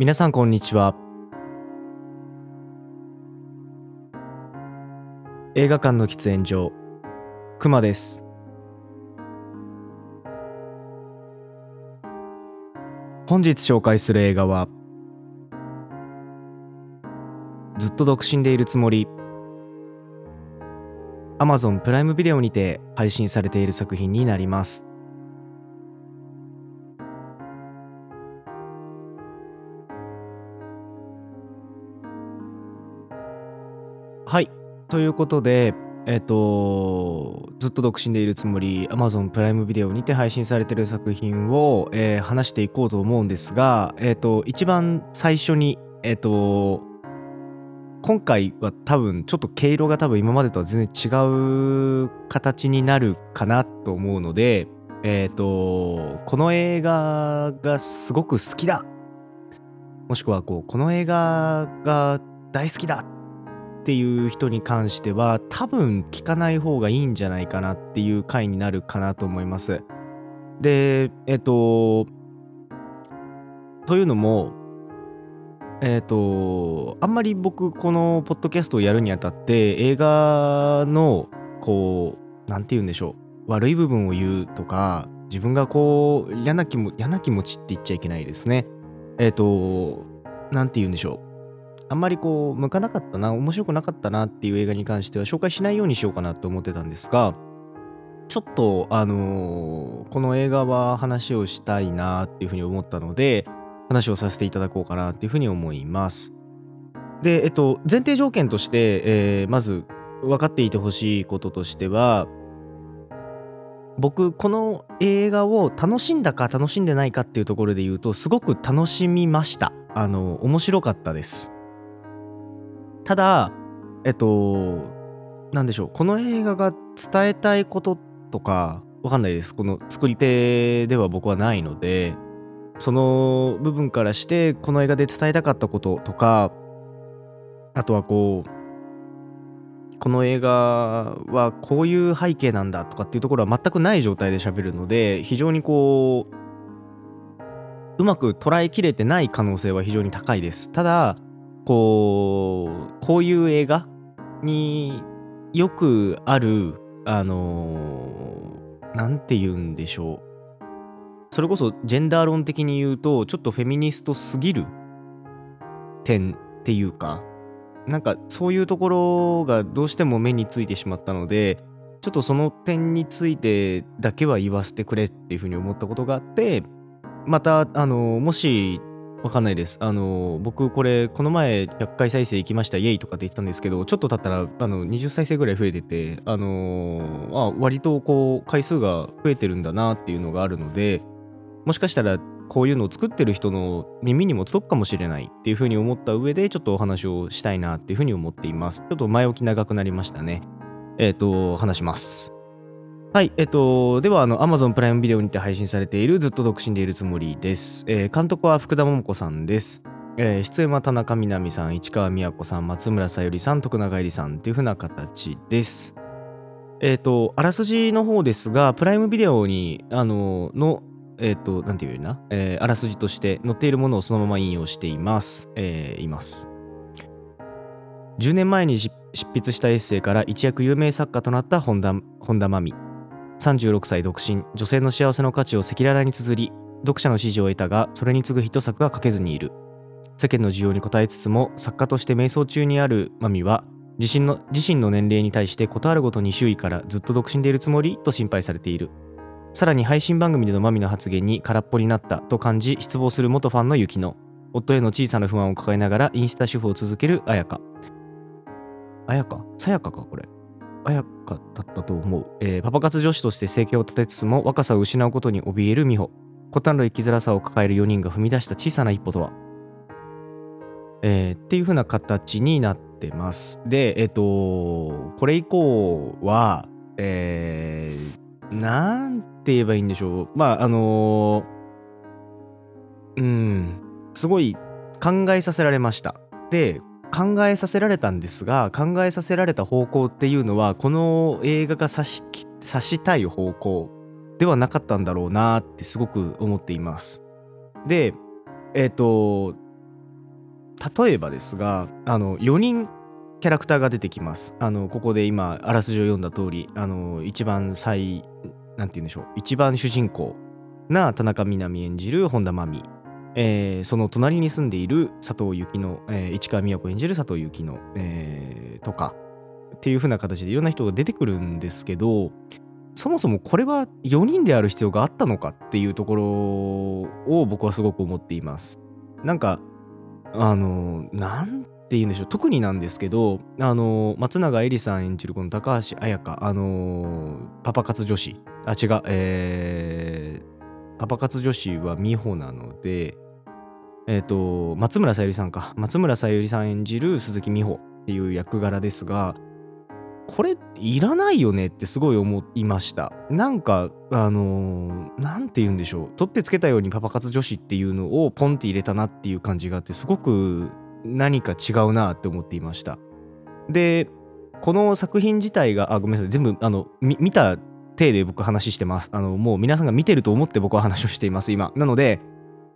皆さんこんにちは。映画館の喫煙所くまです。本日紹介する映画はずっと独身でいるつもり Amazon プライムビデオにて配信されている作品になります。ということでえっ、とずっと独身でいるつもり Amazon プライムビデオにて配信されている作品を、えー話していこうと思うんですがえっ、と一番最初にえっ、と今回は多分ちょっと毛色が多分今までとは全然違う形になるかなと思うのでえっ、とこの映画がすごく好きだ。もしくはこうこの映画が大好きだ。っていう人に関しては多分聞かない方がいいんじゃないかなっていう回になるかなと思います。でえっ、とというのもえっ、とあんまり僕このポッドキャストをやるにあたって映画のこうなんて言うんでしょう悪い部分を言うとか自分がこう嫌な気も嫌な気持ちって言っちゃいけないですね。えっ、となんて言うんでしょうあんまりこう向かなかったな面白くなかったなっていう映画に関しては紹介しないようにしようかなと思ってたんですがちょっとあのーこの映画は話をしたいなっていうふうに思ったので話をさせていただこうかなっていうふうに思います。でえっと前提条件として、えーまず分かっていてほしいこととしては僕この映画を楽しんだか楽しんでないかっていうところで言うとすごく楽しみましたあの面白かったですただえっとなんでしょうこの映画が伝えたいこととかわかんないです。この作り手では僕はないのでその部分からしてこの映画で伝えたかったこととかあとはこうこの映画はこういう背景なんだとかっていうところは全くない状態で喋るので非常にこううまく捉えきれてない可能性は非常に高いです。ただこうこういう映画によくあるあのなんて言うんでしょう。それこそジェンダー論的に言うとちょっとフェミニストすぎる点っていうかなんかそういうところがどうしても目についてしまったのでちょっとその点についてだけは言わせてくれっていうふうに思ったことがあってまたあのもしわかんないですあの僕これこの前100回再生行きましたイエイとかって言ってたんですけどちょっと経ったらあの20再生ぐらい増えててあのあ割とこう回数が増えてるんだなっていうのがあるのでもしかしたらこういうのを作ってる人の耳にも届くかもしれないっていうふうに思った上でちょっとお話をしたいなっていうふうに思っています。ちょっと前置き長くなりましたね。えっ、と、話します。はい、えっ、と、では、あの、Amazon プライムビデオにて配信されているずっと独身でいるつもりです。えー監督は福田桃子さんです。えー出演は田中みな実さん、市川美和子さん、松村さゆりさん、徳永えりさんっていう風な形です。えっ、と、あらすじの方ですが、プライムビデオに、あの、の、えっ、と、なんていうよな、えーあらすじとして載っているものをそのまま引用しています。えーいます。10年前に執筆したエッセイから一躍有名作家となった本田本田真美。36歳独身、女性の幸せの価値を赤裸々に綴り、読者の支持を得たが、それに次ぐヒット作が書けずにいる。世間の需要に応えつつも、作家として迷走中にある真美は、自身の自身の年齢に対して事あるごとに周囲からずっと独身でいるつもりと心配されている。さらに配信番組でのマミの発言に空っぽになったと感じ失望する元ファンの雪乃夫への小さな不安を抱えながらインスタ主婦を続ける彩香彩香？さやかかこれ彩香だったと思う、えーパパ活女子として生計を立てつつも若さを失うことに怯える美穂。異なる生きづらさを抱える4人が踏み出した小さな一歩とは。えーっていう風な形になってます。でえっ、とこれ以降はえー、なんて言えばいいんでしょう。まああのうんすごい考えさせられました。で考えさせられたんですが考えさせられた方向っていうのはこの映画が指し指したい方向ではなかったんだろうなってすごく思っています。でえっ、と例えばですがあの4人キャラクターが出てきます。あのここで今あらすじを読んだ通りあの一番最なんて言うんでしょう一番主人公な田中みな実演じる本田真美。えー、その隣に住んでいる佐藤幸乃、えー、市川美也子演じる佐藤幸乃、えー、とかっていう風な形でいろんな人が出てくるんですけどそもそもこれは4人である必要があったのかっていうところを僕はすごく思っています。なんかあのなんて言うんでしょう特になんですけどあの松永絵里さん演じるこの高橋彩香あのパパ活女子あ違うえー、パパ活女子は美穂なのでえっ、ー、と松村さゆりさんか。松村さゆりさん演じる鈴木美穂っていう役柄ですがこれいらないよねってすごい思いました。なんかあの何、て言うんでしょう。取ってつけたようにパパ活女子っていうのをポンって入れたなっていう感じがあってすごく何か違うなって思っていました。でこの作品自体があごめんなさい。全部あの見た体で僕話してますあのもう皆さんが見てると思って僕は話をしています今なので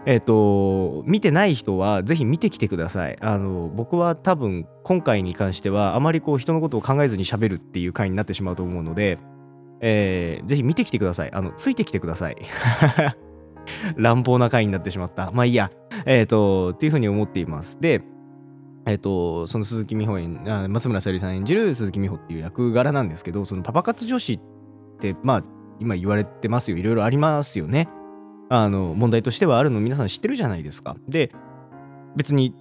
えっ、ー、と、見てない人はぜひ見てきてください。あの、僕は多分今回に関してはあまりこう人のことを考えずに喋るっていう回になってしまうと思うので、えー、ぜひ見てきてください。あの、ついてきてください。乱暴な回になってしまった。まあいいや。えっ、ー、と、っていうふうに思っています。で、えっ、ー、と、その鈴木美穂演、松村さゆりさん演じる鈴木美穂っていう役柄なんですけど、そのパパ活女子っって、まあ、今言われてますよ。いろいろありますよね。あの問題としてはあるの皆さん知ってるじゃないですか。で別に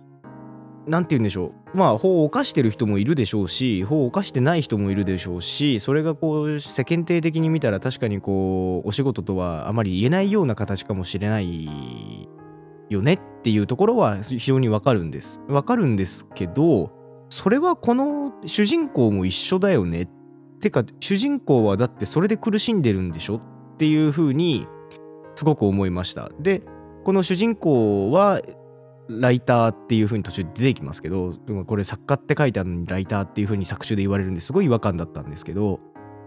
何て言うんでしょうまあ法を犯してる人もいるでしょうし法を犯してない人もいるでしょうしそれがこう世間体的に見たら確かにこうお仕事とはあまり言えないような形かもしれないよねっていうところは非常にわかるんです。わかるんですけどそれはこの主人公も一緒だよねてか主人公はだってそれで苦しんでるんでしょっていうふうにすごく思いました。でこの主人公はライターっていう風に途中で出てきますけどこれ作家って書いてあるのにライターっていう風に作中で言われるんですごい違和感だったんですけど、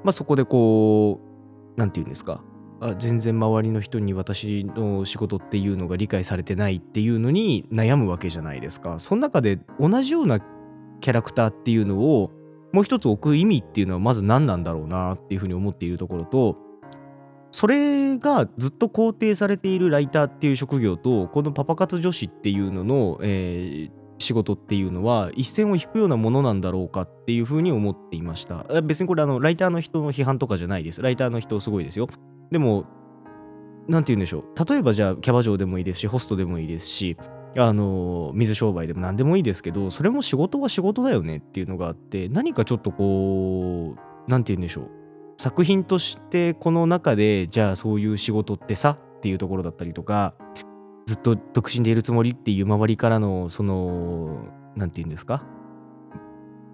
まあ、そこでこう何て言うんですかあ全然周りの人に私の仕事っていうのが理解されてないっていうのに悩むわけじゃないですか。その中で同じようなキャラクターっていうのをもう一つ置く意味っていうのはまず何なんだろうなっていうふうに思っているところとそれがずっと肯定されているライターっていう職業とこのパパ活女子っていうのの、えー、仕事っていうのは一線を引くようなものなんだろうかっていうふうに思っていました。別にこれあのライターの人の批判とかじゃないです。ライターの人すごいですよ。でも何て言うんでしょう。例えばじゃあキャバ嬢でもいいですしホストでもいいですしあの水商売でも何でもいいですけどそれも仕事は仕事だよねっていうのがあって何かちょっとこう何て言うんでしょう。作品としてこの中でじゃあそういう仕事ってさっていうところだったりとかずっと独身でいるつもりっていう周りからのその何て言うんですか？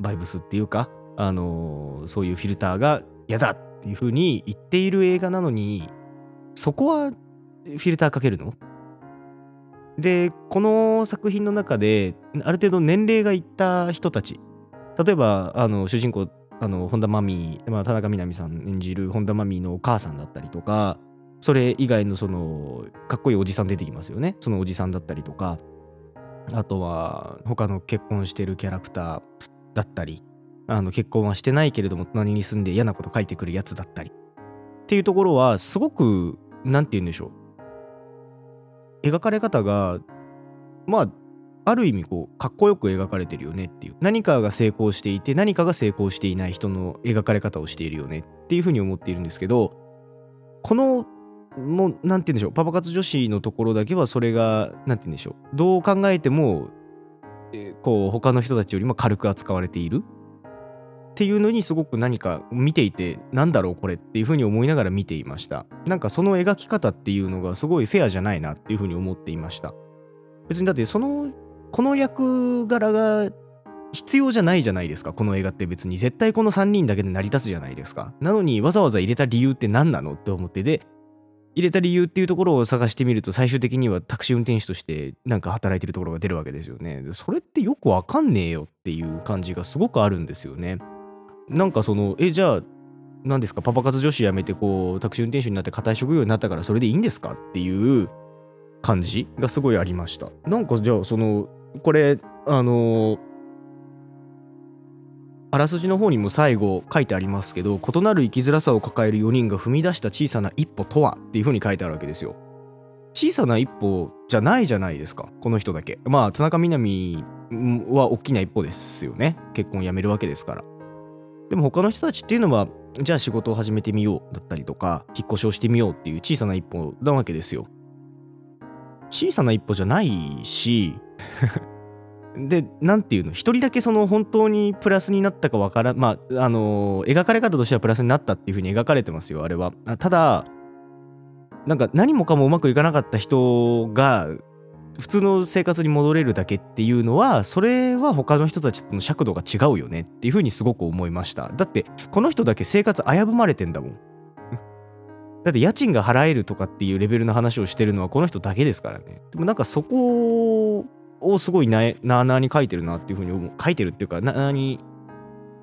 バイブスっていうかあのそういうフィルターが嫌だっていうふうに言っている映画なのにそこはフィルターかけるの？でこの作品の中である程度年齢がいった人たち例えばあの主人公あの本田真美、まあ、田中みな実さん演じる本田真美のお母さんだったりとかそれ以外のそのかっこいいおじさん出てきますよね。そのおじさんだったりとか。あとは他の結婚してるキャラクターだったりあの結婚はしてないけれども隣に住んで嫌なこと書いてくるやつだったり。っていうところはすごく何て言うんでしょう。描かれ方がまあある意味こうかっこよく描かれてるよねっていう。何かが成功していて何かが成功していない人の描かれ方をしているよねっていうふうに思っているんですけどこのもう何て言うんでしょうパパ活女子のところだけはそれが何て言うんでしょう。どう考えてもこう他の人たちよりも軽く扱われている。っていうのにすごく何か見ていてなんだろうこれっていうふうに思いながら見ていました。なんかその描き方っていうのがすごいフェアじゃないなっていうふうに思っていました。別にだってそのこの役柄が必要じゃないじゃないですか。この映画って別に。絶対この3人だけで成り立つじゃないですか。なのにわざわざ入れた理由って何なのって思って。で入れた理由っていうところを探してみると最終的にはタクシー運転手としてなんか働いてるところが出るわけですよね。それってよくわかんねえよっていう感じがすごくあるんですよね。なんかそのえじゃあ何ですかパパ活女子辞めてこうタクシー運転手になって固い職業になったからそれでいいんですかっていう感じがすごいありました。なんかじゃあそのこれあのあらすじの方にも最後書いてありますけど異なる生きづらさを抱える4人が踏み出した小さな一歩とはっていう風に書いてあるわけですよ。小さな一歩じゃないじゃないですかこの人だけ。まあ田中みな実は大きな一歩ですよね。結婚やめるわけですから。でも他の人たちっていうのはじゃあ仕事を始めてみようだったりとか引っ越しをしてみようっていう小さな一歩なわけですよ小さな一歩じゃないし で、なんていうの、一人だけその本当にプラスになったかわからん、まあ、あのー、描かれ方としてはプラスになったっていうふうに描かれてますよ、あれは。ただ、なんか何もかもうまくいかなかった人が、普通の生活に戻れるだけっていうのは、それは他の人たちとの尺度が違うよねっていうふうにすごく思いました。だって、この人だけ生活危ぶまれてんだもん。だって家賃が払えるとかっていうレベルの話をしてるのはこの人だけですからね。でもなんかそこをすごいななあなあに書いてるなっていうふうに思う書いてるっていうかなあに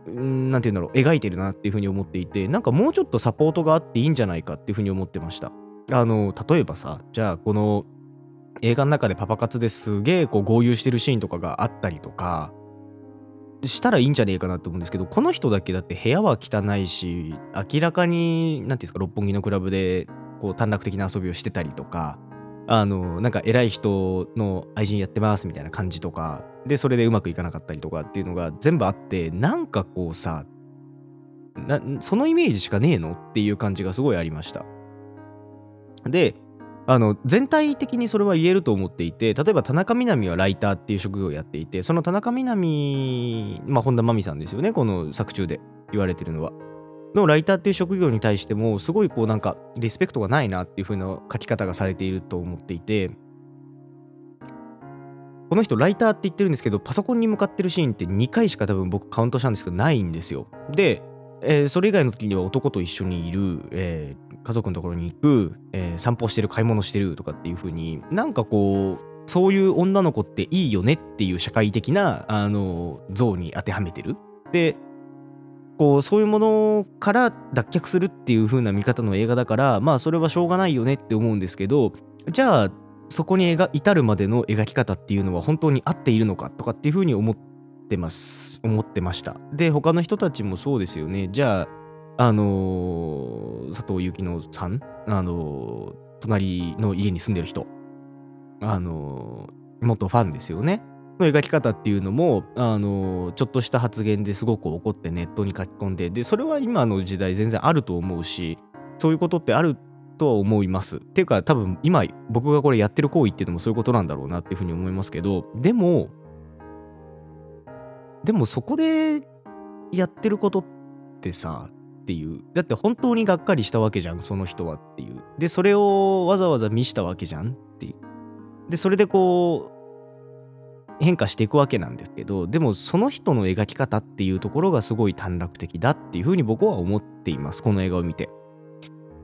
なんて言うんだろう描いてるなっていうふうに思っていてなんかもうちょっとサポートがあっていいんじゃないかっていうふうに思ってましたあの例えばさじゃあこの映画の中でパパ活ですげえこう合流してるシーンとかがあったりとかしたらいいんじゃねえかなと思うんですけどこの人だけだって部屋は汚いし明らかに何て言うんですか六本木のクラブでこう短絡的な遊びをしてたりとかあのなんか偉い人の愛人やってますみたいな感じとかでそれでうまくいかなかったりとかっていうのが全部あってなんかこうさなそのイメージしかねえのっていう感じがすごいありました。であの全体的にそれは言えると思っていて例えば田中みな実はライターっていう職業をやっていてその田中みな実まあ本田真美さんですよねこの作中で言われてるのは。のライターっていう職業に対してもすごいこうなんかリスペクトがないなっていう風な書き方がされていると思っていてこの人ライターって言ってるんですけどパソコンに向かってるシーンって2回しか多分僕カウントしたんですけどないんですよ。で、えー、それ以外の時には男と一緒にいる、えー、家族のところに行く、えー、散歩してる買い物してるとかっていう風になんかこうそういう女の子っていいよねっていう社会的なあの像に当てはめてる。でこうそういうものから脱却するっていう風な見方の映画だからまあそれはしょうがないよねって思うんですけどじゃあそこに至るまでの描き方っていうのは本当に合っているのかとかっていう風に思ってます。思ってました。で他の人たちもそうですよね。じゃああのー、佐藤幸乃さん？あのー、隣の家に住んでる人。あのー、元ファンですよね。の描き方っていうのも、あの、ちょっとした発言ですごく怒ってネットに書き込んで、で、それは今の時代全然あると思うし、そういうことってあるとは思います。っていうか、多分今僕がこれやってる行為っていうのもそういうことなんだろうなっていうふうに思いますけど、でも、でもそこでやってることってさ、っていう。だって本当にがっかりしたわけじゃん、その人はっていう。で、それをわざわざ見したわけじゃんっていう。で、それでこう、変化していくわけなんですけどでもその人の描き方っていうところがすごい短絡的だっていうふうに僕は思っていますこの映画を見て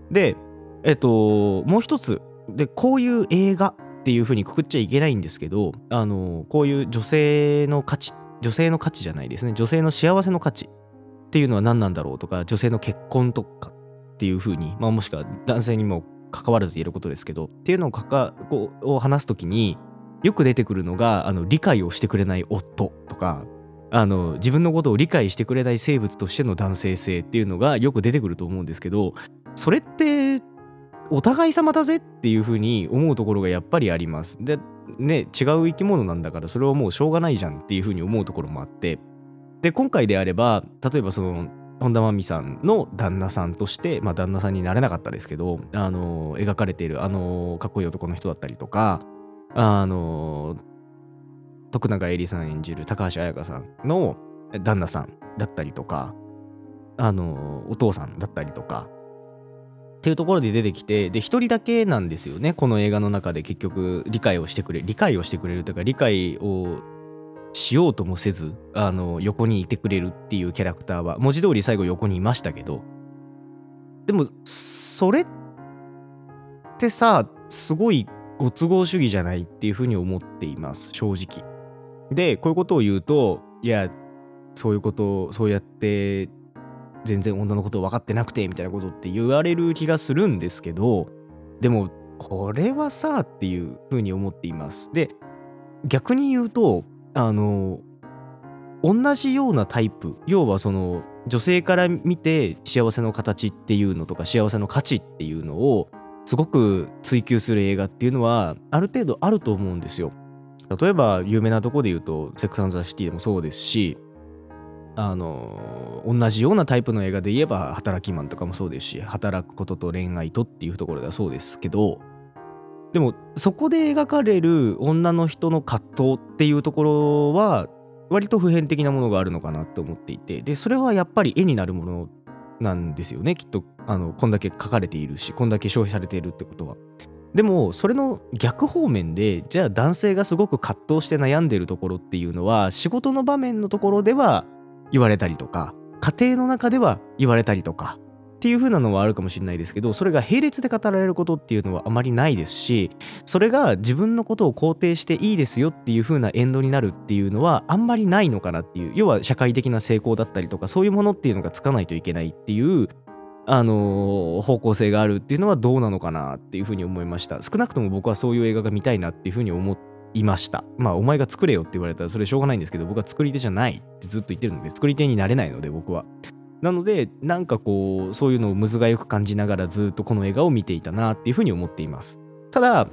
でえっともう一つでこういう映画っていうふうにくくっちゃいけないんですけどあのこういう女性の価値女性の価値じゃないですね女性の幸せの価値っていうのは何なんだろうとか女性の結婚とかっていうふうに、まあ、もしくは男性にも関わらず言えることですけどっていうのをかかこうを話す時によく出てくるのがあの理解をしてくれない夫とかあの自分のことを理解してくれない生物としての男性性っていうのがよく出てくると思うんですけどそれってお互い様だぜっていうふうに思うところがやっぱりあります。でね違う生き物なんだからそれはもうしょうがないじゃんっていうふうに思うところもあってで今回であれば例えばその本田真美さんの旦那さんとしてまあ旦那さんになれなかったですけどあの描かれているあのかっこいい男の人だったりとかあの徳永えりさん演じる高橋彩香さんの旦那さんだったりとかあのお父さんだったりとかっていうところで出てきてで一人だけなんですよねこの映画の中で結局理解をしてくれ理解をしてくれるというか理解をしようともせずあの横にいてくれるっていうキャラクターは文字通り最後横にいましたけど。でもそれってさすごいご都合主義じゃないっていうふうに思っています正直。でこういうことを言うといやそういうことそうやって全然女のことを分かってなくてみたいなことって言われる気がするんですけどでもこれはさっていうふうに思っています。で逆に言うとあの同じようなタイプ要はその女性から見て幸せの形っていうのとか幸せの価値っていうのをすごく追求する映画っていうのはある程度あると思うんですよ。例えば有名なとこで言うと「セックス・アン・ザ・シティ」でもそうですしあの同じようなタイプの映画で言えば「働きマン」とかもそうですし働くことと恋愛とっていうところではそうですけどでもそこで描かれる女の人の葛藤っていうところは割と普遍的なものがあるのかなって思っていてでそれはやっぱり絵になるものなんですよねきっとあのこんだけ書かれているしこんだけ消費されているってことは。でもそれの逆方面でじゃあ男性がすごく葛藤して悩んでるところっていうのは仕事の場面のところでは言われたりとか家庭の中では言われたりとかっていう風なのはあるかもしれないですけどそれが並列で語られることっていうのはあまりないですしそれが自分のことを肯定していいですよっていう風なエンドになるっていうのはあんまりないのかなっていう要は社会的な成功だったりとかそういうものっていうのがつかないといけないっていうあのー、方向性があるっていうのはどうなのかなっていうふうに思いました。少なくとも僕はそういう映画が見たいなっていうふうに思いました。まあお前が作れよって言われたらそれしょうがないんですけど僕は作り手じゃないってずっと言ってるので作り手になれないので僕は。なのでなんかこうそういうのをむずがよく感じながらずっとこの映画を見ていたなっていうふうに思っています。ただ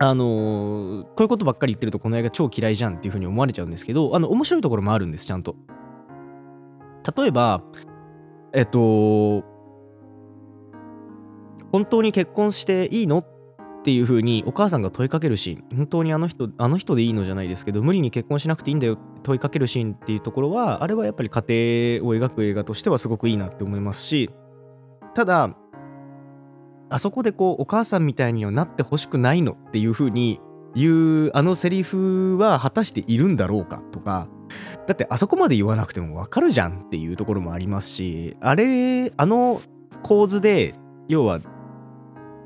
あのー、こういうことばっかり言ってるとこの映画超嫌いじゃんっていうふうに思われちゃうんですけどあの面白いところもあるんですちゃんと。例えばえっと本当に結婚していいのっていう風にお母さんが問いかけるシーン。本当にあの人あの人でいいのじゃないですけど無理に結婚しなくていいんだよって問いかけるシーンっていうところはあれはやっぱり家庭を描く映画としてはすごくいいなって思いますしただあそこでこうお母さんみたいにはなってほしくないのっていう風に言うあのセリフは果たしているんだろうかとかだってあそこまで言わなくてもわかるじゃんっていうところもありますしあれあの構図で要は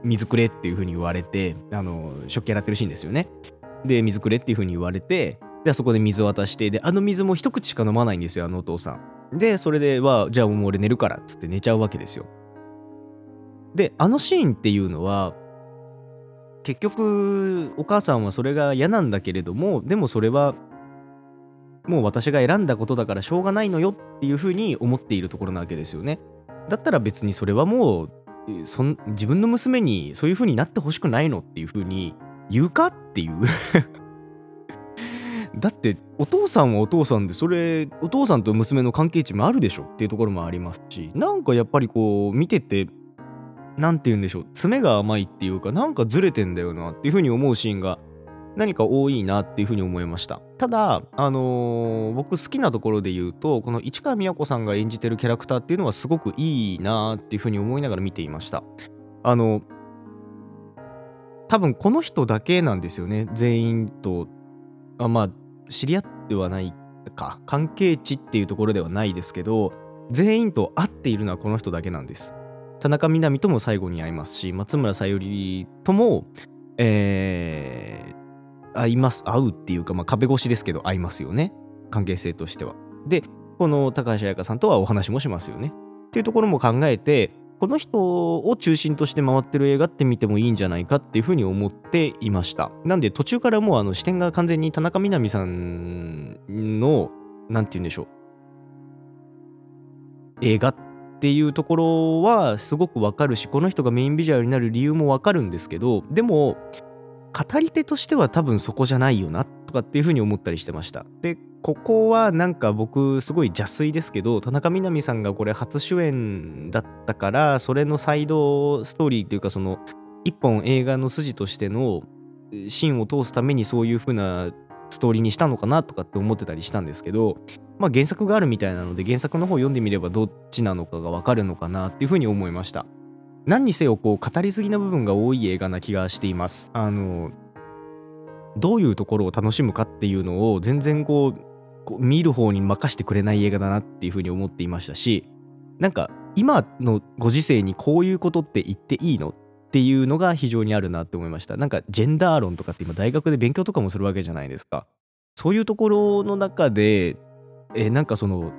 水くれっていう風に言われて、あの、食器洗ってるシーンですよね。で、水くれっていう風に言われて、で、そこで水渡して、で、あの水も一口しか飲まないんですよ、あのお父さん。で、それでは、じゃあもう俺寝るからっつって寝ちゃうわけですよ。で、あのシーンっていうのは、結局、お母さんはそれが嫌なんだけれども、でもそれは、もう私が選んだことだからしょうがないのよっていうふうに思っているところなわけですよね。だったら別にそれはもうそん自分の娘にそういう風になってほしくないのっていう風に言うかっていう。だってお父さんはお父さんでそれお父さんと娘の関係値もあるでしょっていうところもありますしなんかやっぱりこう見てて何て言うんでしょう爪が甘いっていうかなんかずれてんだよなっていう風に思うシーンが何か多いなっていうふうに思いました。ただ、あのー、僕好きなところで言うと、この市川美和子さんが演じてるキャラクターっていうのはすごくいいなっていうふうに思いながら見ていました。あの、多分この人だけなんですよね。全員と、あまあ、知り合ってはないか、関係値っていうところではないですけど、全員と会っているのはこの人だけなんです。田中みな実とも最後に会いますし、松村さゆりとも、えー、合います、合うっていうか、まあ、壁越しですけど、合いますよね。関係性としては。で、この高橋彩香さんとはお話もしますよね。っていうところも考えて、この人を中心として回ってる映画って見てもいいんじゃないかっていうふうに思っていました。なんで途中からもうあの視点が完全に田中みな実さんの、なんて言うんでしょう。映画っていうところはすごくわかるし、この人がメインビジュアルになる理由もわかるんですけど、でも、語り手としては多分そこじゃないよなとかっていうふうに思ったりしてました。でここはなんか僕すごい邪推ですけど田中みな実さんがこれ初主演だったからそれのサイドストーリーというかその一本映画の筋としてのシーンを通すためにそういう風なストーリーにしたのかなとかって思ってたりしたんですけどまあ原作があるみたいなので原作の方読んでみればどっちなのかがわかるのかなっていう風に思いました。何にせよこう語りすぎな部分が多い映画な気がしています。あのどういうところを楽しむかっていうのを全然こう見る方に任してくれない映画だなっていうふうに思っていましたしなんか今のご時世にこういうことって言っていいのっていうのが非常にあるなって思いました。なんかジェンダー論とかって今大学で勉強とかもするわけじゃないですか。そういうところの中でえなんかその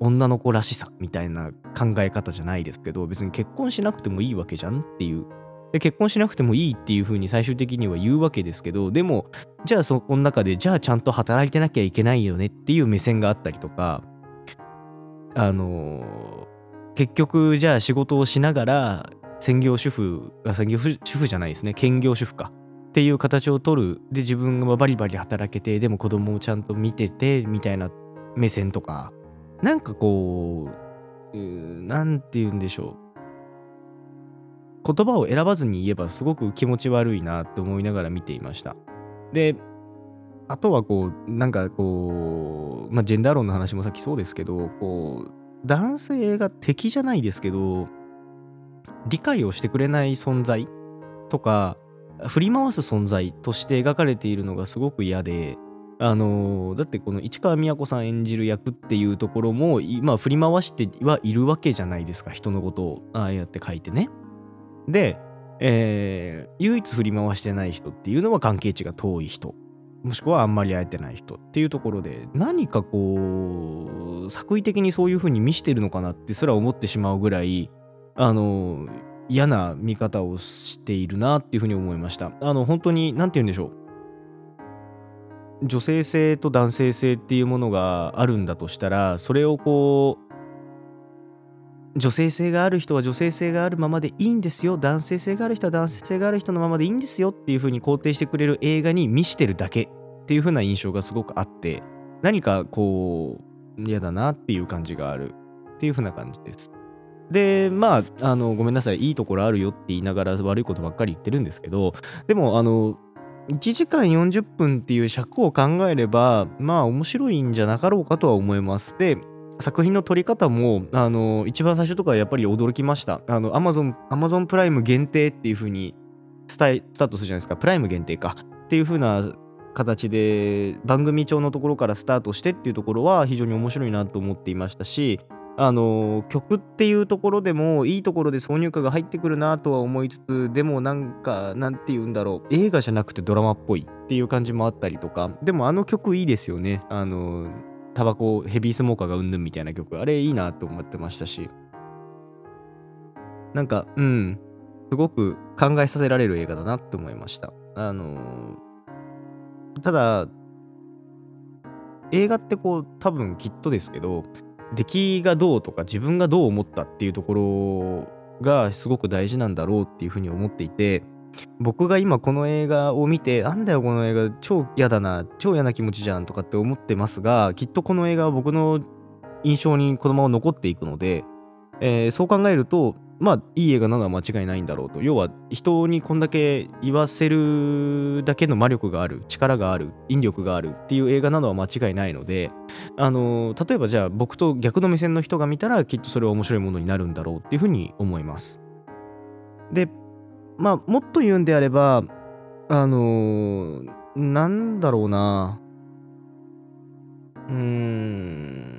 女の子らしさみたいな考え方じゃないですけど別に結婚しなくてもいいわけじゃんっていう。で結婚しなくてもいいっていう風に最終的には言うわけですけどでもじゃあそこの中でじゃあちゃんと働いてなきゃいけないよねっていう目線があったりとかあの結局じゃあ仕事をしながら専業主婦専業主婦じゃないですね。兼業主婦か。っていう形を取る。で自分がバリバリ働けてでも子供をちゃんと見ててみたいな目線とか。なんかこう何て言うんでしょう。言葉を選ばずに言えばすごく気持ち悪いなって思いながら見ていました。であとはこうなんかこうまあジェンダー論の話もさっきそうですけどこう男性が敵じゃないですけど理解をしてくれない存在とか振り回す存在として描かれているのがすごく嫌であのー、だってこの市川美和子さん演じる役っていうところも今振り回してはいるわけじゃないですか人のことをああやって書いてね。で、えー、唯一振り回してない人っていうのは関係値が遠い人もしくはあんまり会えてない人っていうところで何かこう作為的にそういう風に見してるのかなってすら思ってしまうぐらいあの嫌な見方をしているなっていう風に思いました。あの本当に何て言うんでしょう。女性性と男性性っていうものがあるんだとしたらそれをこう女性性がある人は女性性があるままでいいんですよ男性性がある人は男性性がある人のままでいいんですよっていう風に肯定してくれる映画に見してるだけっていう風な印象がすごくあって何かこう嫌だなっていう感じがあるっていう風な感じです。でまああのごめんなさいいいところあるよって言いながら悪いことばっかり言ってるんですけどでもあの1時間40分っていう尺を考えればまあ面白いんじゃなかろうかとは思います。で作品の撮り方も、あの、一番最初とかやっぱり驚きました。あの、Amazon、Amazon プライム限定っていう風にスタスタートするじゃないですか。プライム限定か。っていう風な形で番組帳のところからスタートしてっていうところは非常に面白いなと思っていましたし、あの曲っていうところでもいいところで挿入歌が入ってくるなとは思いつつでもなんかなんて言うんだろう。映画じゃなくてドラマっぽいっていう感じもあったりとか。でもあの曲いいですよね。あのタバコヘビースモーカーがうんぬんみたいな曲。あれいいなと思ってましたし。なんかうん。すごく考えさせられる映画だなって思いました。あの、ただ映画ってこう多分きっとですけど出来がどうとか自分がどう思ったっていうところがすごく大事なんだろうっていうふうに思っていて僕が今この映画を見て、なんだよこの映画超嫌だな、超嫌な気持ちじゃんとかって思ってますが、きっとこの映画は僕の印象にこのまま残っていくので、えー、そう考えると、まあいい映画なのは間違いないんだろうと。要は人にこんだけ言わせるだけの魔力がある、力がある、引力があるっていう映画なのは間違いないので、あの、例えばじゃあ僕と逆の目線の人が見たらきっとそれは面白いものになるんだろうっていうふうに思います。で、まあ、もっと言うんであれば、あの、なんだろうな。うーん。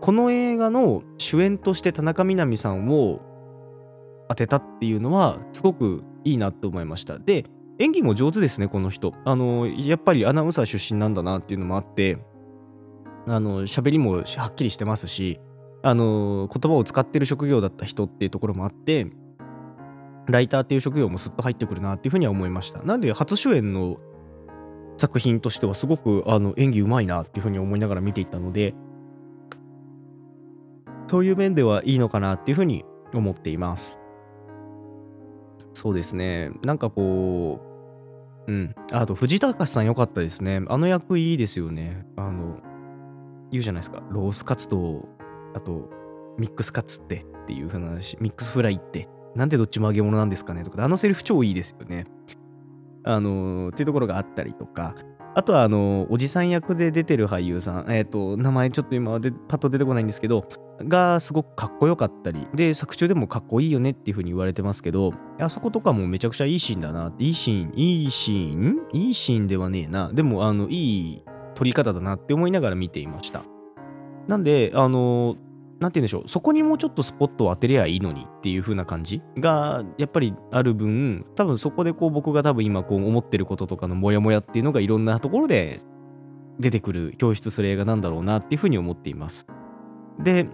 この映画の主演として田中みな実さんを当てたっていうのは、すごくいいなと思いました。で、演技も上手ですね、この人。あの、やっぱりアナウンサー出身なんだなっていうのもあって、あの、喋りもはっきりしてますし、あの、言葉を使ってる職業だった人っていうところもあって、ライターっていう職業もすっと入ってくるなっていうふうには思いました。なんで初主演の作品としてはすごくあの演技うまいなっていうふうに思いながら見ていたので、そういう面ではいいのかなっていうふうに思っています。そうですね。なんかこう、うん。あと、藤高さん良かったですね。あの役いいですよね。あの、言うじゃないですか。ロースカツと、あと、ミックスカツってっていう風な話、ミックスフライってなんでどっちも揚げ物なんですかねとか、あのセリフ超いいですよね。あの、っていうところがあったりとか、あとは、あの、おじさん役で出てる俳優さん、えっ、ー、と、名前ちょっと今でパッと出てこないんですけど、がすごくかっこよかったり、で、作中でもかっこいいよねっていう風に言われてますけど、あそことかもめちゃくちゃいいシーンだな。いいシーン、いいシーンいいシーンではねえな。でも、あの、いい撮り方だなって思いながら見ていました。なんで、あのなんて言うんでしょう、そこにもうちょっとスポットを当てりゃいいのにっていう風な感じがやっぱりある分、多分そこでこう僕が多分今こう思ってることとかのモヤモヤっていうのがいろんなところで出てくる、表出する映画なんだろうなっていう風に思っています。で、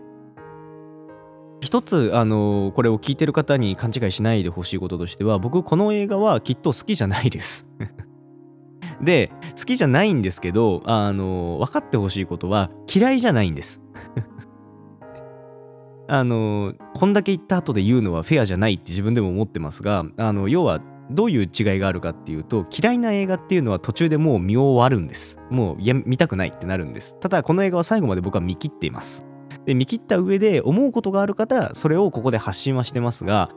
一つ、あのこれを聞いてる方に勘違いしないでほしいこととしては、僕、この映画はきっと好きじゃないです。で、好きじゃないんですけど、あの分かってほしいことは、嫌いじゃないんです。あのこんだけ言った後で言うのはフェアじゃないって自分でも思ってますが、あの要はどういう違いがあるかっていうと嫌いな映画っていうのは途中でもう見終わるんです。もうや見たくないってなるんです。ただこの映画は最後まで僕は見切っています。で見切った上で思うことがある方はそれをここで発信はしてますが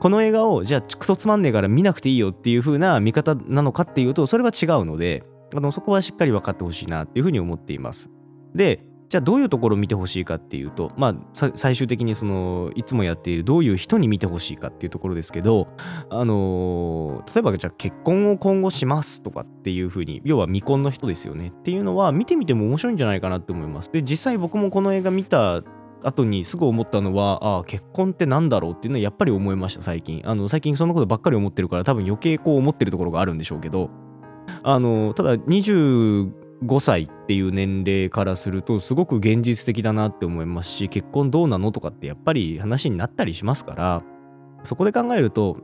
この映画をじゃあクソつまんねえから見なくていいよっていう風な見方なのかっていうとそれは違うのであのそこはしっかり分かってほしいなっていう風に思っています。でじゃあどういうところを見てほしいかっていうと、まあ、最終的にそのいつもやっているどういう人に見てほしいかっていうところですけど、あの、例えばじゃあ結婚を今後しますとかっていうふうに要は未婚の人ですよね。っていうのは見てみても面白いんじゃないかなって思います。で実際僕もこの映画見た後にすぐ思ったのはあ結婚って何だろうっていうのはやっぱり思いました最近。あの最近そんなことばっかり思ってるから多分余計こう思ってるところがあるんでしょうけど。あのただ25 5歳っていう年齢からするとすごく現実的だなって思いますし結婚どうなのとかってやっぱり話になったりしますからそこで考えると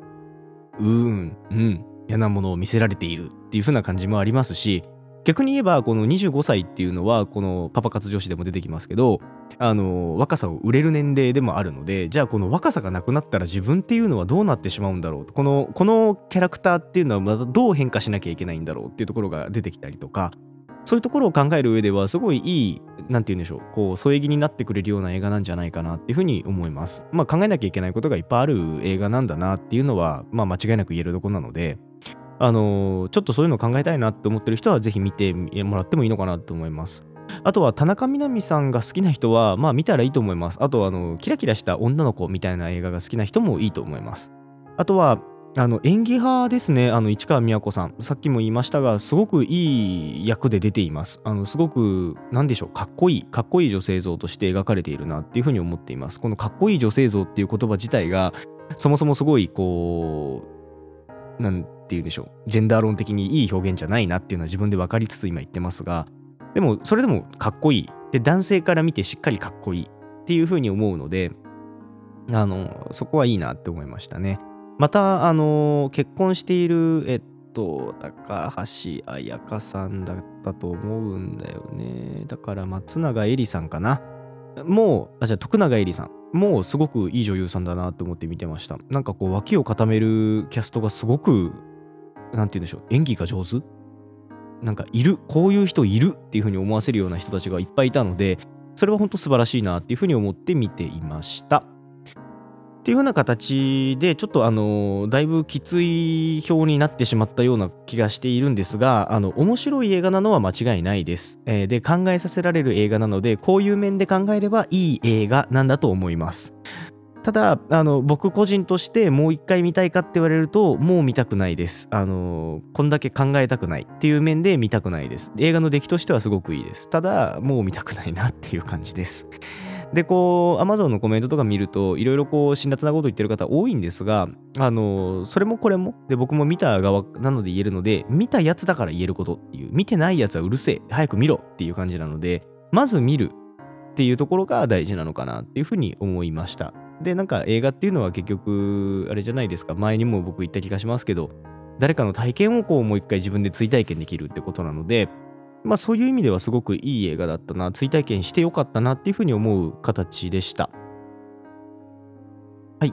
うーんうん嫌なものを見せられているっていう風な感じもありますし逆に言えばこの25歳っていうのはこのパパ活女子でも出てきますけどあの若さを売れる年齢でもあるのでじゃあこの若さがなくなったら自分っていうのはどうなってしまうんだろうこのこのキャラクターっていうのはまたどう変化しなきゃいけないんだろうっていうところが出てきたりとかそういうところを考える上では、すごいいい、なんて言うんでしょう、こう、添え木になってくれるような映画なんじゃないかなっていうふうに思います。まあ、考えなきゃいけないことがいっぱいある映画なんだなっていうのは、まあ、間違いなく言えるとこなので、あのー、ちょっとそういうのを考えたいなって思ってる人は、ぜひ見てもらってもいいのかなと思います。あとは田中みな実さんが好きな人は、まあ見たらいいと思います。あとはあの、キラキラした女の子みたいな映画が好きな人もいいと思います。あとは、あの演技派ですね、あの市川美和子さん。さっきも言いましたが、すごくいい役で出ています。あのすごく、なんでしょう、かっこいい、かっこいい女性像として描かれているなっていうふうに思っています。このかっこいい女性像っていう言葉自体が、そもそもすごい、こう、なんて言うんでしょう、ジェンダー論的にいい表現じゃないなっていうのは自分で分かりつつ今言ってますが、でも、それでもかっこいい。で、男性から見てしっかりかっこいいっていうふうに思うので、あの、そこはいいなって思いましたね。また、あの結婚している、えっと、高橋彩香さんだったと思うんだよね。だから、松永絵里さんかな。もう、あ、じゃあ、徳永絵里さん。もうすごくいい女優さんだなと思って見てました。なんかこう、脇を固めるキャストがすごく、なんて言うんでしょう、演技が上手なんかいる、こういう人いるっていう風に思わせるような人たちがいっぱいいたので、それは本当素晴らしいなっていう風に思って見ていました。っていう風な形で、ちょっとあの、だいぶきつい表になってしまったような気がしているんですが、あの、面白い映画なのは間違いないです。えー、で、考えさせられる映画なので、こういう面で考えればいい映画なんだと思います。ただ、あの、僕個人としてもう一回見たいかって言われると、もう見たくないです。あの、こんだけ考えたくないっていう面で見たくないです。映画の出来としてはすごくいいです。ただ、もう見たくないなっていう感じです。で、こう、Amazon のコメントとか見ると、いろいろこう、辛辣なこと言ってる方多いんですが、あの、それもこれも、で、僕も見た側なので言えるので、見たやつだから言えることっていう、見てないやつはうるせえ、早く見ろっていう感じなので、まず見るっていうところが大事なのかなっていうふうに思いました。で、なんか映画っていうのは結局、あれじゃないですか、前にも僕言った気がしますけど、誰かの体験をこうもう一回自分で追体験できるってことなので、まあそういう意味ではすごくいい映画だったな、追体験してよかったなっていうふうに思う形でした。はい。っ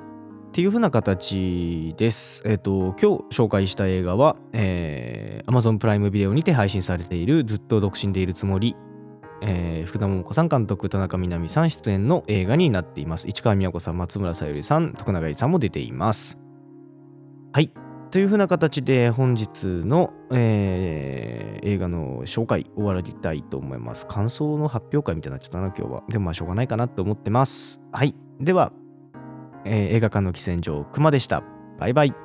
ていうふうな形です。えっ、ー、と、今日紹介した映画は、えー、Amazon プライムビデオにて配信されているずっと独身でいるつもり、えー、福田桃子さん監督、田中みな実さん出演の映画になっています。市川美和子さん、松村さゆりさん、徳永さんも出ています。はい。というふうな形で本日の、えー、映画の紹介終わりたいと思います。感想の発表会みたいになっちゃったな、今日は。でもまあしょうがないかなと思ってます。はい。では、えー、映画館の喫煙所、熊でした。バイバイ。